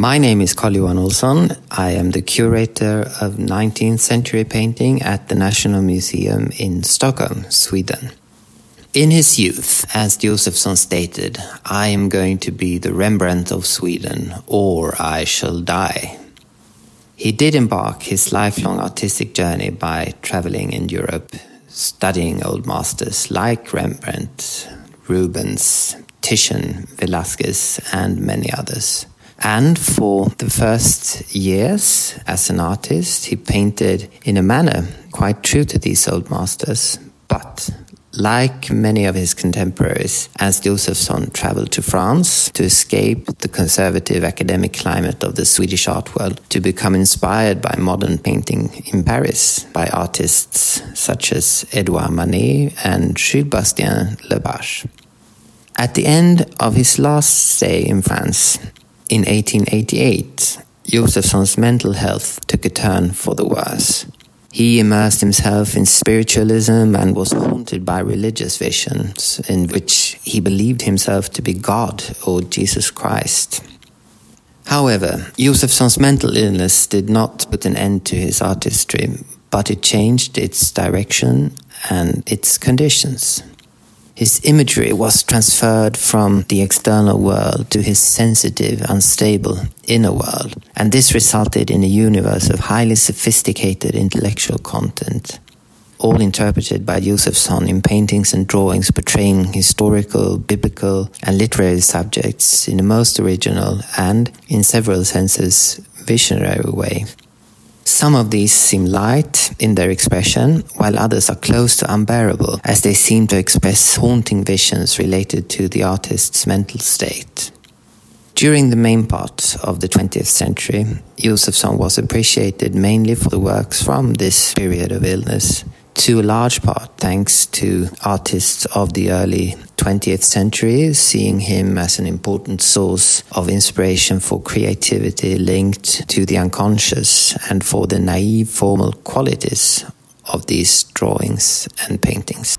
My name is Carl-Johan Olsson. I am the curator of 19th century painting at the National Museum in Stockholm, Sweden. In his youth, as Josephson stated, I am going to be the Rembrandt of Sweden, or I shall die. He did embark his lifelong artistic journey by traveling in Europe, studying old masters like Rembrandt, Rubens, Titian, Velasquez, and many others. And for the first years as an artist, he painted in a manner quite true to these old masters. But like many of his contemporaries, Ernst Josephson traveled to France to escape the conservative academic climate of the Swedish art world to become inspired by modern painting in Paris by artists such as Edouard Manet and Jules Bastien Lepage. At the end of his last stay in France, in 1888, Josephson's mental health took a turn for the worse. He immersed himself in spiritualism and was haunted by religious visions in which he believed himself to be God or Jesus Christ. However, Josephson's mental illness did not put an end to his artistry, but it changed its direction and its conditions. His imagery was transferred from the external world to his sensitive, unstable inner world, and this resulted in a universe of highly sophisticated intellectual content, all interpreted by Josephson in paintings and drawings portraying historical, biblical, and literary subjects in a most original and, in several senses, visionary way. Some of these seem light in their expression, while others are close to unbearable, as they seem to express haunting visions related to the artist's mental state. During the main part of the 20th century, Josephson was appreciated mainly for the works from this period of illness, to a large part thanks to artists of the early 20th century, seeing him as an important source of inspiration for creativity linked to the unconscious and for the naive formal qualities of these drawings and paintings.